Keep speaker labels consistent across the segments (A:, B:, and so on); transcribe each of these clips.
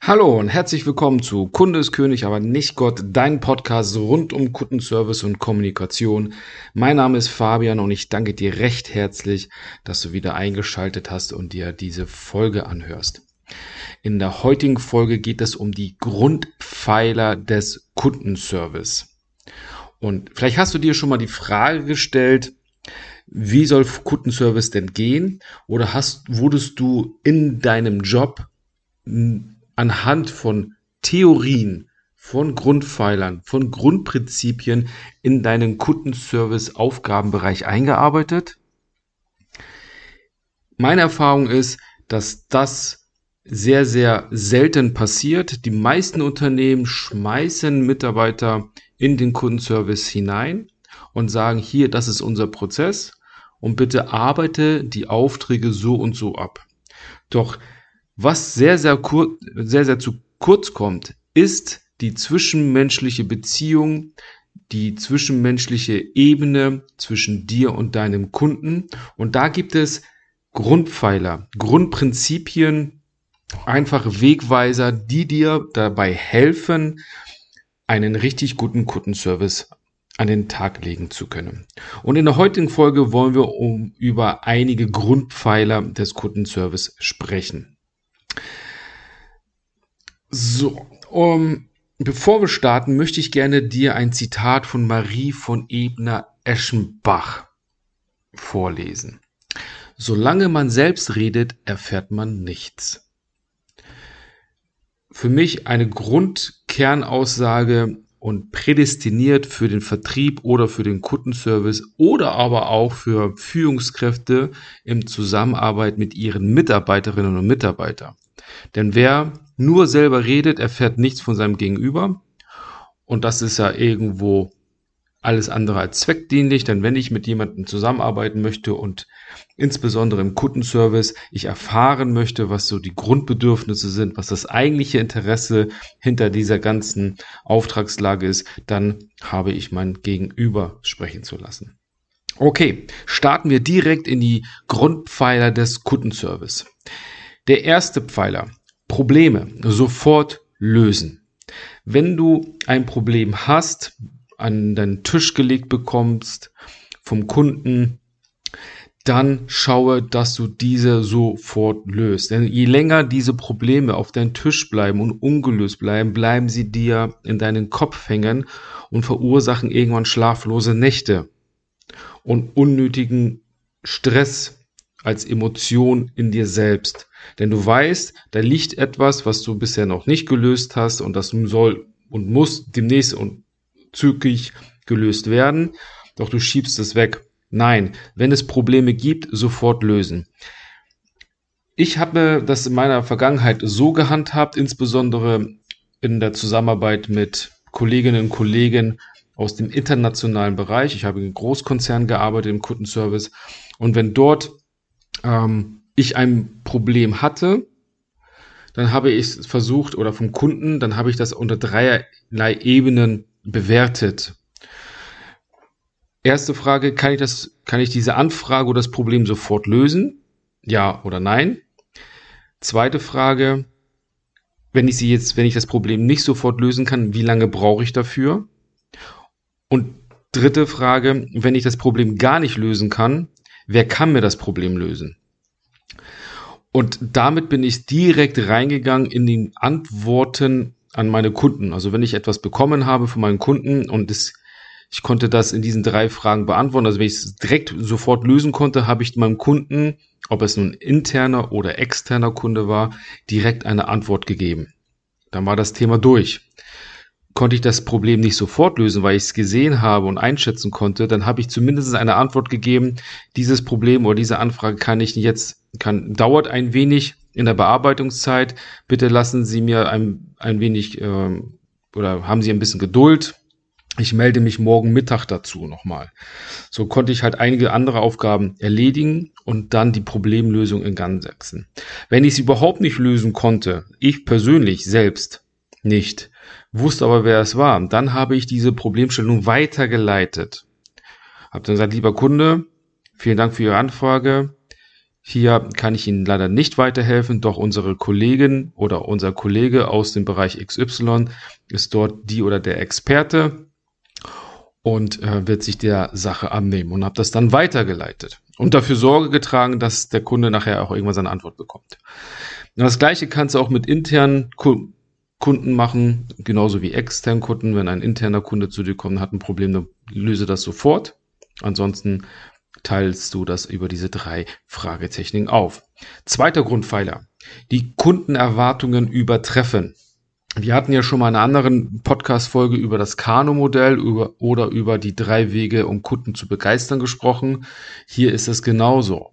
A: Hallo und herzlich willkommen zu Kunde ist König, aber nicht Gott, dein Podcast rund um Kundenservice und Kommunikation. Mein Name ist Fabian und ich danke dir recht herzlich, dass du wieder eingeschaltet hast und dir diese Folge anhörst. In der heutigen Folge geht es um die Grundpfeiler des Kundenservice. Und vielleicht hast du dir schon mal die Frage gestellt, wie soll Kundenservice denn gehen? Oder hast, wurdest du in deinem Job anhand von Theorien, von Grundpfeilern, von Grundprinzipien in deinen Kundenservice-Aufgabenbereich eingearbeitet? Meine Erfahrung ist, dass das sehr, sehr selten passiert. Die meisten Unternehmen schmeißen Mitarbeiter in den Kundenservice hinein und sagen, hier, das ist unser Prozess und bitte arbeite die Aufträge so und so ab. Doch was sehr, sehr, kur sehr, sehr zu kurz kommt, ist die zwischenmenschliche Beziehung, die zwischenmenschliche Ebene zwischen dir und deinem Kunden. Und da gibt es Grundpfeiler, Grundprinzipien, einfache Wegweiser, die dir dabei helfen, einen richtig guten Kundenservice an den Tag legen zu können. Und in der heutigen Folge wollen wir um über einige Grundpfeiler des Kundenservice sprechen. So, um, bevor wir starten, möchte ich gerne dir ein Zitat von Marie von Ebner-Eschenbach vorlesen. Solange man selbst redet, erfährt man nichts. Für mich eine Grundkernaussage und prädestiniert für den Vertrieb oder für den Kundenservice oder aber auch für Führungskräfte im Zusammenarbeit mit ihren Mitarbeiterinnen und Mitarbeitern. Denn wer nur selber redet, erfährt nichts von seinem Gegenüber. Und das ist ja irgendwo alles andere als zweckdienlich, denn wenn ich mit jemandem zusammenarbeiten möchte und insbesondere im Kundenservice ich erfahren möchte, was so die Grundbedürfnisse sind, was das eigentliche Interesse hinter dieser ganzen Auftragslage ist, dann habe ich mein Gegenüber sprechen zu lassen. Okay, starten wir direkt in die Grundpfeiler des Kundenservice. Der erste Pfeiler, Probleme sofort lösen. Wenn du ein Problem hast, an deinen Tisch gelegt bekommst vom Kunden, dann schaue, dass du diese sofort löst. Denn je länger diese Probleme auf deinem Tisch bleiben und ungelöst bleiben, bleiben sie dir in deinen Kopf hängen und verursachen irgendwann schlaflose Nächte und unnötigen Stress als Emotion in dir selbst. Denn du weißt, da liegt etwas, was du bisher noch nicht gelöst hast und das soll und muss demnächst und zügig gelöst werden. Doch du schiebst es weg. Nein, wenn es Probleme gibt, sofort lösen. Ich habe das in meiner Vergangenheit so gehandhabt, insbesondere in der Zusammenarbeit mit Kolleginnen und Kollegen aus dem internationalen Bereich. Ich habe in Großkonzernen gearbeitet im Kundenservice. Und wenn dort ähm, ich ein Problem hatte, dann habe ich es versucht oder vom Kunden, dann habe ich das unter dreierlei Ebenen bewertet. Erste Frage, kann ich das, kann ich diese Anfrage oder das Problem sofort lösen? Ja oder nein? Zweite Frage, wenn ich sie jetzt, wenn ich das Problem nicht sofort lösen kann, wie lange brauche ich dafür? Und dritte Frage, wenn ich das Problem gar nicht lösen kann, wer kann mir das Problem lösen? Und damit bin ich direkt reingegangen in die Antworten an meine Kunden. Also wenn ich etwas bekommen habe von meinen Kunden und es, ich konnte das in diesen drei Fragen beantworten, also wenn ich es direkt sofort lösen konnte, habe ich meinem Kunden, ob es nun interner oder externer Kunde war, direkt eine Antwort gegeben. Dann war das Thema durch konnte ich das Problem nicht sofort lösen, weil ich es gesehen habe und einschätzen konnte, dann habe ich zumindest eine Antwort gegeben, dieses Problem oder diese Anfrage kann ich jetzt, kann, dauert ein wenig in der Bearbeitungszeit. Bitte lassen Sie mir ein, ein wenig äh, oder haben Sie ein bisschen Geduld. Ich melde mich morgen Mittag dazu nochmal. So konnte ich halt einige andere Aufgaben erledigen und dann die Problemlösung in Gang setzen. Wenn ich es überhaupt nicht lösen konnte, ich persönlich selbst nicht, wusste aber, wer es war. Dann habe ich diese Problemstellung weitergeleitet. Habe dann gesagt, lieber Kunde, vielen Dank für Ihre Anfrage. Hier kann ich Ihnen leider nicht weiterhelfen, doch unsere Kollegin oder unser Kollege aus dem Bereich XY ist dort die oder der Experte und äh, wird sich der Sache annehmen und habe das dann weitergeleitet und dafür Sorge getragen, dass der Kunde nachher auch irgendwann seine Antwort bekommt. Und das gleiche kannst du auch mit internen Kunden machen, genauso wie externen Kunden. Wenn ein interner Kunde zu dir kommt hat ein Problem, dann löse das sofort. Ansonsten teilst du das über diese drei Fragetechniken auf. Zweiter Grundpfeiler. Die Kundenerwartungen übertreffen. Wir hatten ja schon mal in einer anderen Podcast-Folge über das Kano-Modell oder über die drei Wege, um Kunden zu begeistern gesprochen. Hier ist es genauso.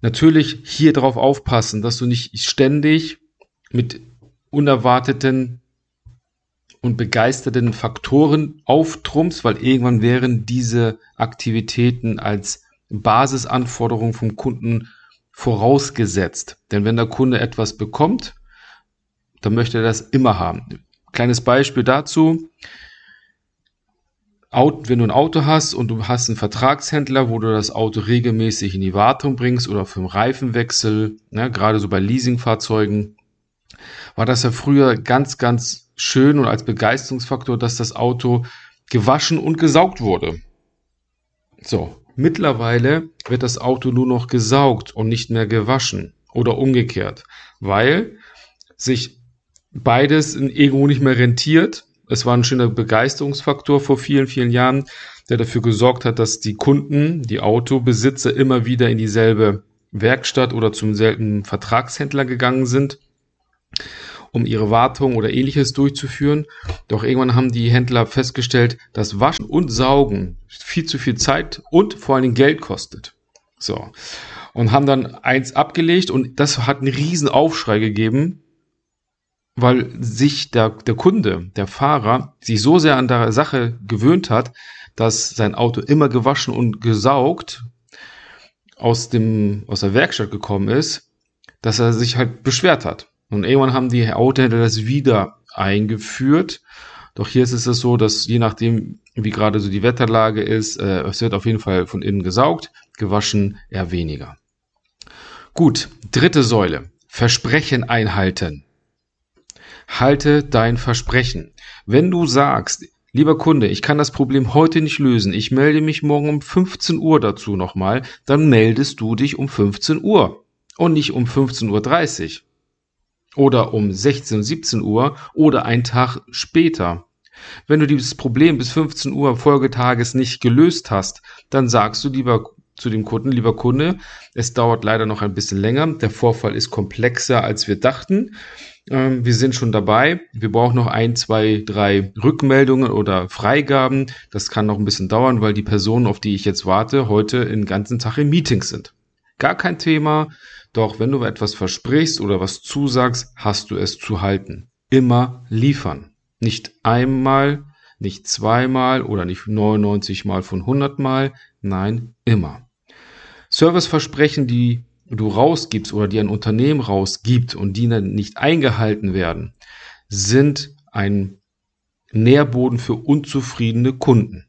A: Natürlich hier drauf aufpassen, dass du nicht ständig mit unerwarteten und begeisterten Faktoren auftrumpfst, weil irgendwann wären diese Aktivitäten als Basisanforderung vom Kunden vorausgesetzt. Denn wenn der Kunde etwas bekommt, dann möchte er das immer haben. Kleines Beispiel dazu. wenn du ein Auto hast und du hast einen Vertragshändler, wo du das Auto regelmäßig in die Wartung bringst oder für einen Reifenwechsel, ne, gerade so bei Leasingfahrzeugen, war das ja früher ganz, ganz schön und als Begeisterungsfaktor, dass das Auto gewaschen und gesaugt wurde. So, mittlerweile wird das Auto nur noch gesaugt und nicht mehr gewaschen oder umgekehrt, weil sich beides in irgendwo nicht mehr rentiert. Es war ein schöner Begeisterungsfaktor vor vielen, vielen Jahren, der dafür gesorgt hat, dass die Kunden, die Autobesitzer immer wieder in dieselbe Werkstatt oder zum selben Vertragshändler gegangen sind um ihre Wartung oder ähnliches durchzuführen. Doch irgendwann haben die Händler festgestellt, dass Waschen und Saugen viel zu viel Zeit und vor allen Dingen Geld kostet. So. Und haben dann eins abgelegt und das hat einen riesen Aufschrei gegeben, weil sich der, der Kunde, der Fahrer, sich so sehr an der Sache gewöhnt hat, dass sein Auto immer gewaschen und gesaugt aus dem, aus der Werkstatt gekommen ist, dass er sich halt beschwert hat. Und irgendwann haben die Autohändler das wieder eingeführt. Doch hier ist es so, dass je nachdem, wie gerade so die Wetterlage ist, äh, es wird auf jeden Fall von innen gesaugt, gewaschen eher weniger. Gut, dritte Säule. Versprechen einhalten. Halte dein Versprechen. Wenn du sagst, lieber Kunde, ich kann das Problem heute nicht lösen, ich melde mich morgen um 15 Uhr dazu nochmal, dann meldest du dich um 15 Uhr und nicht um 15.30 Uhr oder um 16, 17 Uhr oder ein Tag später. Wenn du dieses Problem bis 15 Uhr Folgetages nicht gelöst hast, dann sagst du lieber zu dem Kunden, lieber Kunde, es dauert leider noch ein bisschen länger. Der Vorfall ist komplexer, als wir dachten. Ähm, wir sind schon dabei. Wir brauchen noch ein, zwei, drei Rückmeldungen oder Freigaben. Das kann noch ein bisschen dauern, weil die Personen, auf die ich jetzt warte, heute den ganzen Tag in Meetings sind. Gar kein Thema. Doch wenn du etwas versprichst oder was zusagst, hast du es zu halten. Immer liefern. Nicht einmal, nicht zweimal oder nicht 99 mal von 100 mal. Nein, immer. Serviceversprechen, die du rausgibst oder die ein Unternehmen rausgibt und die dann nicht eingehalten werden, sind ein Nährboden für unzufriedene Kunden.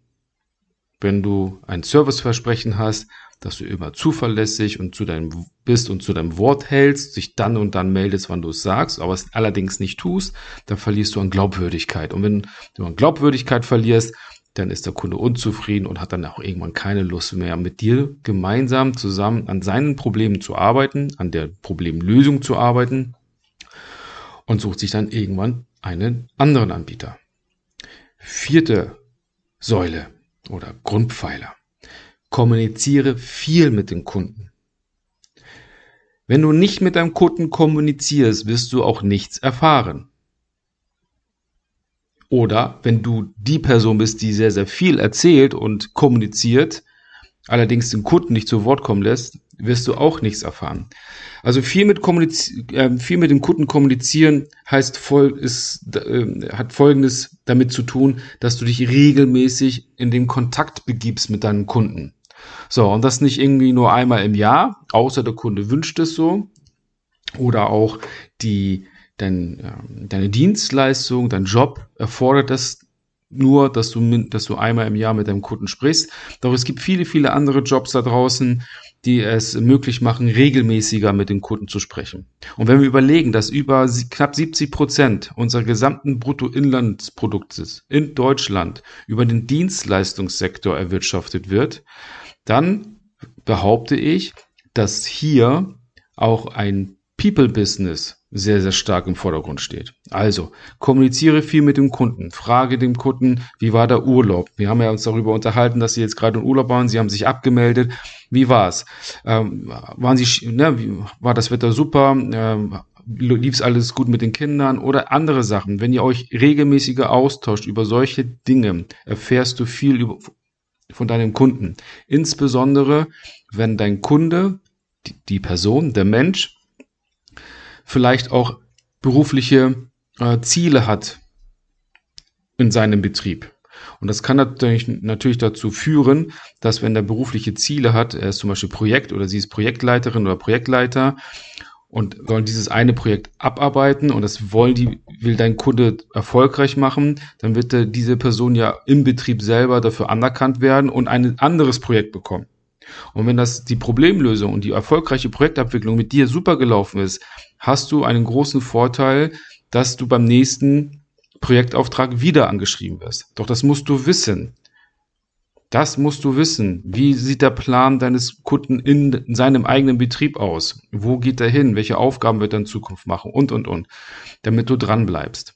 A: Wenn du ein Serviceversprechen hast, dass du immer zuverlässig und zu deinem bist und zu deinem Wort hältst, sich dann und dann meldest, wann du es sagst, aber es allerdings nicht tust, dann verlierst du an Glaubwürdigkeit. Und wenn du an Glaubwürdigkeit verlierst, dann ist der Kunde unzufrieden und hat dann auch irgendwann keine Lust mehr, mit dir gemeinsam zusammen an seinen Problemen zu arbeiten, an der Problemlösung zu arbeiten und sucht sich dann irgendwann einen anderen Anbieter. Vierte Säule oder Grundpfeiler. Kommuniziere viel mit den Kunden. Wenn du nicht mit deinem Kunden kommunizierst, wirst du auch nichts erfahren. Oder wenn du die Person bist, die sehr, sehr viel erzählt und kommuniziert, allerdings den Kunden nicht zu Wort kommen lässt, wirst du auch nichts erfahren. Also viel mit, äh, viel mit dem Kunden kommunizieren heißt voll, ist, äh, hat Folgendes damit zu tun, dass du dich regelmäßig in den Kontakt begibst mit deinen Kunden. So, und das nicht irgendwie nur einmal im Jahr, außer der Kunde wünscht es so. Oder auch die, dein, äh, deine Dienstleistung, dein Job erfordert das nur, dass du, dass du einmal im Jahr mit deinem Kunden sprichst. Doch es gibt viele, viele andere Jobs da draußen, die es möglich machen, regelmäßiger mit den Kunden zu sprechen. Und wenn wir überlegen, dass über knapp 70 Prozent unserer gesamten Bruttoinlandsproduktes in Deutschland über den Dienstleistungssektor erwirtschaftet wird, dann behaupte ich, dass hier auch ein People-Business sehr, sehr stark im Vordergrund steht. Also, kommuniziere viel mit dem Kunden. Frage dem Kunden, wie war der Urlaub? Wir haben ja uns darüber unterhalten, dass Sie jetzt gerade im Urlaub waren. Sie haben sich abgemeldet. Wie war's? Ähm, waren Sie, ne, war das Wetter super? Ähm, lief's alles gut mit den Kindern oder andere Sachen. Wenn ihr euch regelmäßiger austauscht über solche Dinge, erfährst du viel über, von deinem Kunden. Insbesondere, wenn dein Kunde, die, die Person, der Mensch, vielleicht auch berufliche äh, Ziele hat in seinem Betrieb. Und das kann natürlich, natürlich dazu führen, dass wenn er berufliche Ziele hat, er ist zum Beispiel Projekt oder sie ist Projektleiterin oder Projektleiter und sollen dieses eine Projekt abarbeiten und das wollen die, will dein Kunde erfolgreich machen, dann wird diese Person ja im Betrieb selber dafür anerkannt werden und ein anderes Projekt bekommen. Und wenn das die Problemlösung und die erfolgreiche Projektabwicklung mit dir super gelaufen ist, hast du einen großen Vorteil, dass du beim nächsten Projektauftrag wieder angeschrieben wirst. Doch das musst du wissen. Das musst du wissen. Wie sieht der Plan deines Kunden in seinem eigenen Betrieb aus? Wo geht er hin? Welche Aufgaben wird er in Zukunft machen? Und, und, und. Damit du dran bleibst.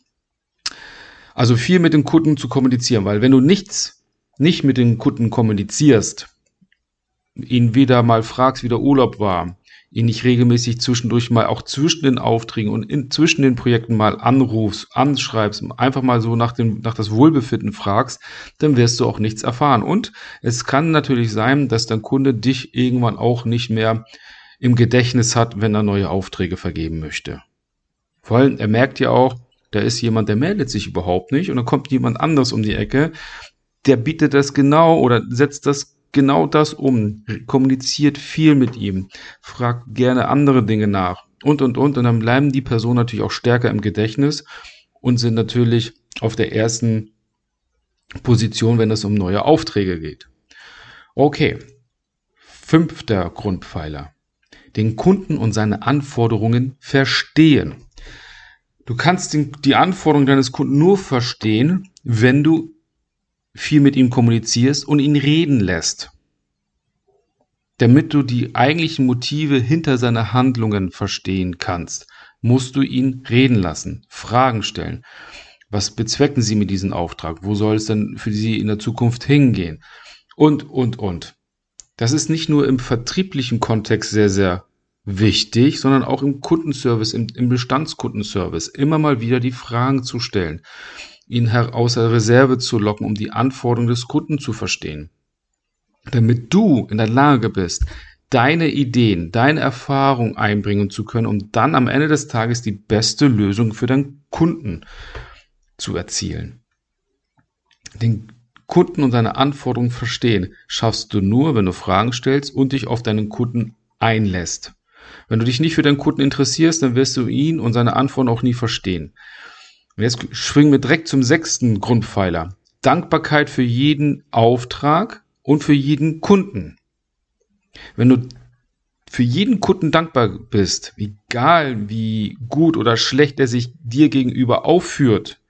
A: Also viel mit den Kunden zu kommunizieren, weil wenn du nichts, nicht mit den Kunden kommunizierst, ihn wieder mal fragst, wie der Urlaub war, ihn nicht regelmäßig zwischendurch mal auch zwischen den Aufträgen und in, zwischen den Projekten mal anrufst, anschreibst, einfach mal so nach dem, nach das Wohlbefinden fragst, dann wirst du auch nichts erfahren. Und es kann natürlich sein, dass dein Kunde dich irgendwann auch nicht mehr im Gedächtnis hat, wenn er neue Aufträge vergeben möchte. Vor allem, er merkt ja auch, da ist jemand, der meldet sich überhaupt nicht und dann kommt jemand anders um die Ecke, der bietet das genau oder setzt das genau das um, kommuniziert viel mit ihm, fragt gerne andere Dinge nach und, und, und. Und dann bleiben die Personen natürlich auch stärker im Gedächtnis und sind natürlich auf der ersten Position, wenn es um neue Aufträge geht. Okay, fünfter Grundpfeiler. Den Kunden und seine Anforderungen verstehen. Du kannst die Anforderungen deines Kunden nur verstehen, wenn du viel mit ihm kommunizierst und ihn reden lässt. Damit du die eigentlichen Motive hinter seiner Handlungen verstehen kannst, musst du ihn reden lassen, Fragen stellen. Was bezwecken Sie mit diesem Auftrag? Wo soll es denn für Sie in der Zukunft hingehen? Und, und, und. Das ist nicht nur im vertrieblichen Kontext sehr, sehr wichtig, sondern auch im Kundenservice, im, im Bestandskundenservice, immer mal wieder die Fragen zu stellen ihn aus der Reserve zu locken, um die Anforderungen des Kunden zu verstehen. Damit du in der Lage bist, deine Ideen, deine Erfahrung einbringen zu können, um dann am Ende des Tages die beste Lösung für deinen Kunden zu erzielen. Den Kunden und seine Anforderungen verstehen schaffst du nur, wenn du Fragen stellst und dich auf deinen Kunden einlässt. Wenn du dich nicht für deinen Kunden interessierst, dann wirst du ihn und seine Anforderungen auch nie verstehen. Und jetzt springen wir direkt zum sechsten Grundpfeiler. Dankbarkeit für jeden Auftrag und für jeden Kunden. Wenn du für jeden Kunden dankbar bist, egal wie gut oder schlecht er sich dir gegenüber aufführt,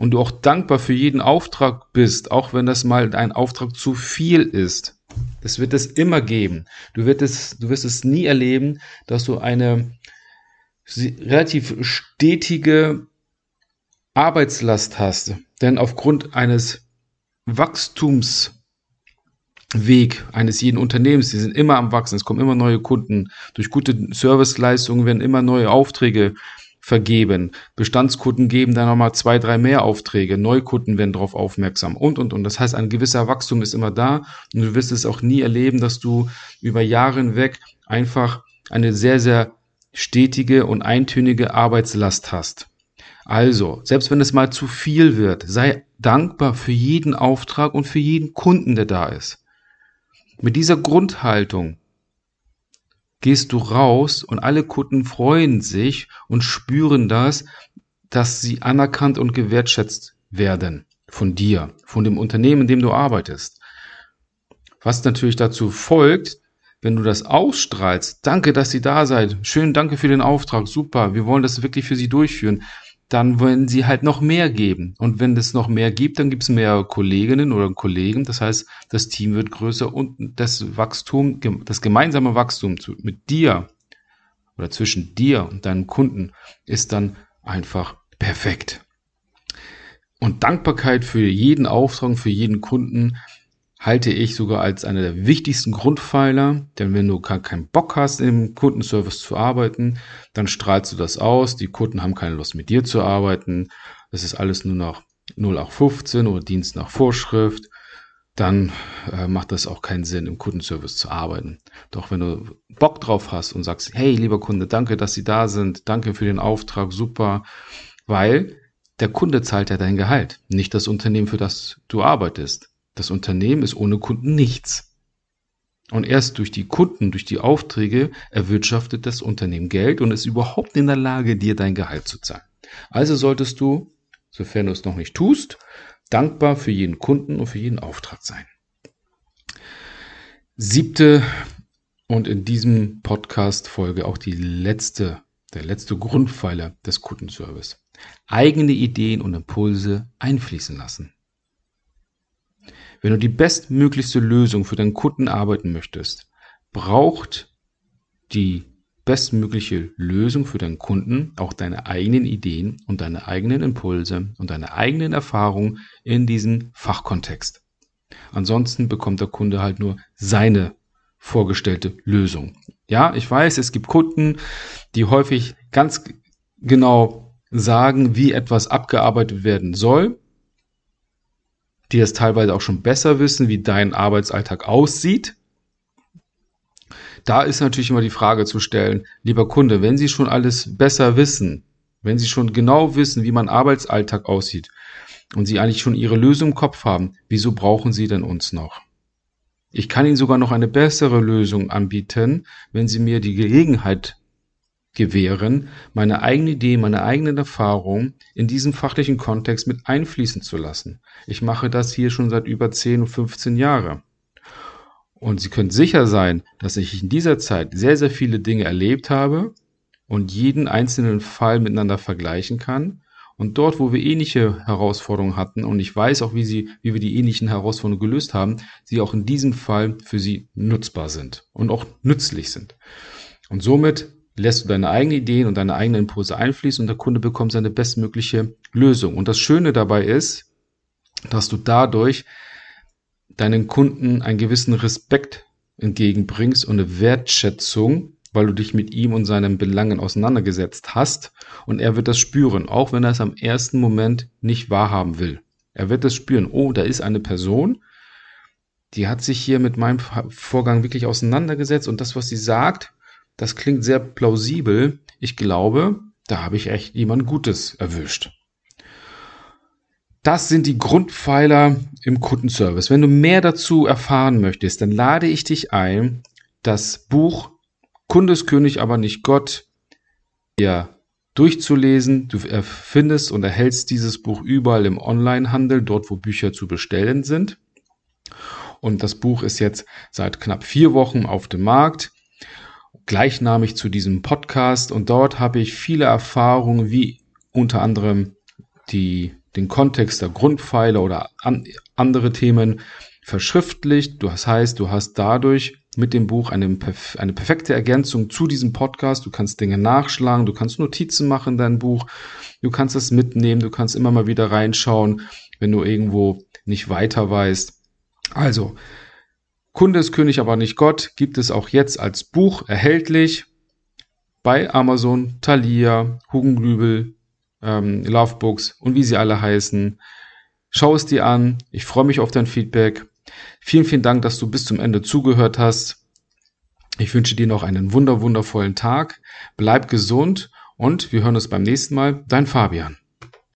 A: und du auch dankbar für jeden Auftrag bist, auch wenn das mal ein Auftrag zu viel ist, das wird es immer geben. Du wirst es, du wirst es nie erleben, dass du eine relativ stetige Arbeitslast hast. Denn aufgrund eines Wachstumsweg eines jeden Unternehmens, die sind immer am Wachsen, es kommen immer neue Kunden, durch gute Serviceleistungen werden immer neue Aufträge vergeben. Bestandskunden geben dann nochmal zwei, drei mehr Aufträge, Neukunden werden darauf aufmerksam und, und, und. Das heißt, ein gewisser Wachstum ist immer da und du wirst es auch nie erleben, dass du über Jahre hinweg einfach eine sehr, sehr stetige und eintönige Arbeitslast hast. Also, selbst wenn es mal zu viel wird, sei dankbar für jeden Auftrag und für jeden Kunden, der da ist. Mit dieser Grundhaltung gehst du raus und alle Kunden freuen sich und spüren das, dass sie anerkannt und gewertschätzt werden von dir, von dem Unternehmen, in dem du arbeitest. Was natürlich dazu folgt, wenn du das ausstrahlst, danke, dass Sie da seid, schön, danke für den Auftrag, super, wir wollen das wirklich für Sie durchführen, dann wollen sie halt noch mehr geben. Und wenn es noch mehr gibt, dann gibt es mehr Kolleginnen oder Kollegen. Das heißt, das Team wird größer und das Wachstum, das gemeinsame Wachstum mit dir oder zwischen dir und deinem Kunden ist dann einfach perfekt. Und Dankbarkeit für jeden Auftrag, für jeden Kunden halte ich sogar als einer der wichtigsten Grundpfeiler, denn wenn du gar keinen Bock hast, im Kundenservice zu arbeiten, dann strahlst du das aus, die Kunden haben keine Lust mit dir zu arbeiten, das ist alles nur noch 0815 oder Dienst nach Vorschrift, dann äh, macht das auch keinen Sinn, im Kundenservice zu arbeiten. Doch wenn du Bock drauf hast und sagst, hey, lieber Kunde, danke, dass Sie da sind, danke für den Auftrag, super, weil der Kunde zahlt ja dein Gehalt, nicht das Unternehmen, für das du arbeitest. Das Unternehmen ist ohne Kunden nichts. Und erst durch die Kunden, durch die Aufträge erwirtschaftet das Unternehmen Geld und ist überhaupt in der Lage, dir dein Gehalt zu zahlen. Also solltest du, sofern du es noch nicht tust, dankbar für jeden Kunden und für jeden Auftrag sein. Siebte und in diesem Podcast Folge auch die letzte, der letzte Grundpfeiler des Kundenservice. Eigene Ideen und Impulse einfließen lassen. Wenn du die bestmöglichste Lösung für deinen Kunden arbeiten möchtest, braucht die bestmögliche Lösung für deinen Kunden auch deine eigenen Ideen und deine eigenen Impulse und deine eigenen Erfahrungen in diesem Fachkontext. Ansonsten bekommt der Kunde halt nur seine vorgestellte Lösung. Ja, ich weiß, es gibt Kunden, die häufig ganz genau sagen, wie etwas abgearbeitet werden soll die es teilweise auch schon besser wissen, wie dein Arbeitsalltag aussieht. Da ist natürlich immer die Frage zu stellen, lieber Kunde, wenn Sie schon alles besser wissen, wenn Sie schon genau wissen, wie mein Arbeitsalltag aussieht und Sie eigentlich schon Ihre Lösung im Kopf haben, wieso brauchen Sie denn uns noch? Ich kann Ihnen sogar noch eine bessere Lösung anbieten, wenn Sie mir die Gelegenheit gewähren, meine eigene Idee, meine eigenen Erfahrungen in diesem fachlichen Kontext mit einfließen zu lassen. Ich mache das hier schon seit über 10 und 15 Jahren. Und Sie können sicher sein, dass ich in dieser Zeit sehr, sehr viele Dinge erlebt habe und jeden einzelnen Fall miteinander vergleichen kann. Und dort, wo wir ähnliche Herausforderungen hatten, und ich weiß auch, wie, sie, wie wir die ähnlichen Herausforderungen gelöst haben, sie auch in diesem Fall für Sie nutzbar sind und auch nützlich sind. Und somit lässt du deine eigenen Ideen und deine eigenen Impulse einfließen und der Kunde bekommt seine bestmögliche Lösung. Und das Schöne dabei ist, dass du dadurch deinen Kunden einen gewissen Respekt entgegenbringst und eine Wertschätzung, weil du dich mit ihm und seinen Belangen auseinandergesetzt hast. Und er wird das spüren, auch wenn er es am ersten Moment nicht wahrhaben will. Er wird das spüren. Oh, da ist eine Person, die hat sich hier mit meinem Vorgang wirklich auseinandergesetzt und das, was sie sagt, das klingt sehr plausibel. Ich glaube, da habe ich echt jemand Gutes erwischt. Das sind die Grundpfeiler im Kundenservice. Wenn du mehr dazu erfahren möchtest, dann lade ich dich ein, das Buch Kundeskönig, aber nicht Gott, ja, durchzulesen. Du findest und erhältst dieses Buch überall im Onlinehandel, dort wo Bücher zu bestellen sind. Und das Buch ist jetzt seit knapp vier Wochen auf dem Markt gleichnamig zu diesem Podcast und dort habe ich viele Erfahrungen, wie unter anderem die, den Kontext der Grundpfeiler oder an, andere Themen verschriftlicht. Das heißt, du hast dadurch mit dem Buch eine, eine perfekte Ergänzung zu diesem Podcast. Du kannst Dinge nachschlagen, du kannst Notizen machen in dein Buch, du kannst es mitnehmen, du kannst immer mal wieder reinschauen, wenn du irgendwo nicht weiter weißt. Also, Kunde ist König, aber nicht Gott gibt es auch jetzt als Buch erhältlich bei Amazon, Thalia, Hugenglübel, ähm, Lovebooks und wie sie alle heißen. Schau es dir an. Ich freue mich auf dein Feedback. Vielen, vielen Dank, dass du bis zum Ende zugehört hast. Ich wünsche dir noch einen wunder, wundervollen Tag. Bleib gesund und wir hören uns beim nächsten Mal. Dein Fabian.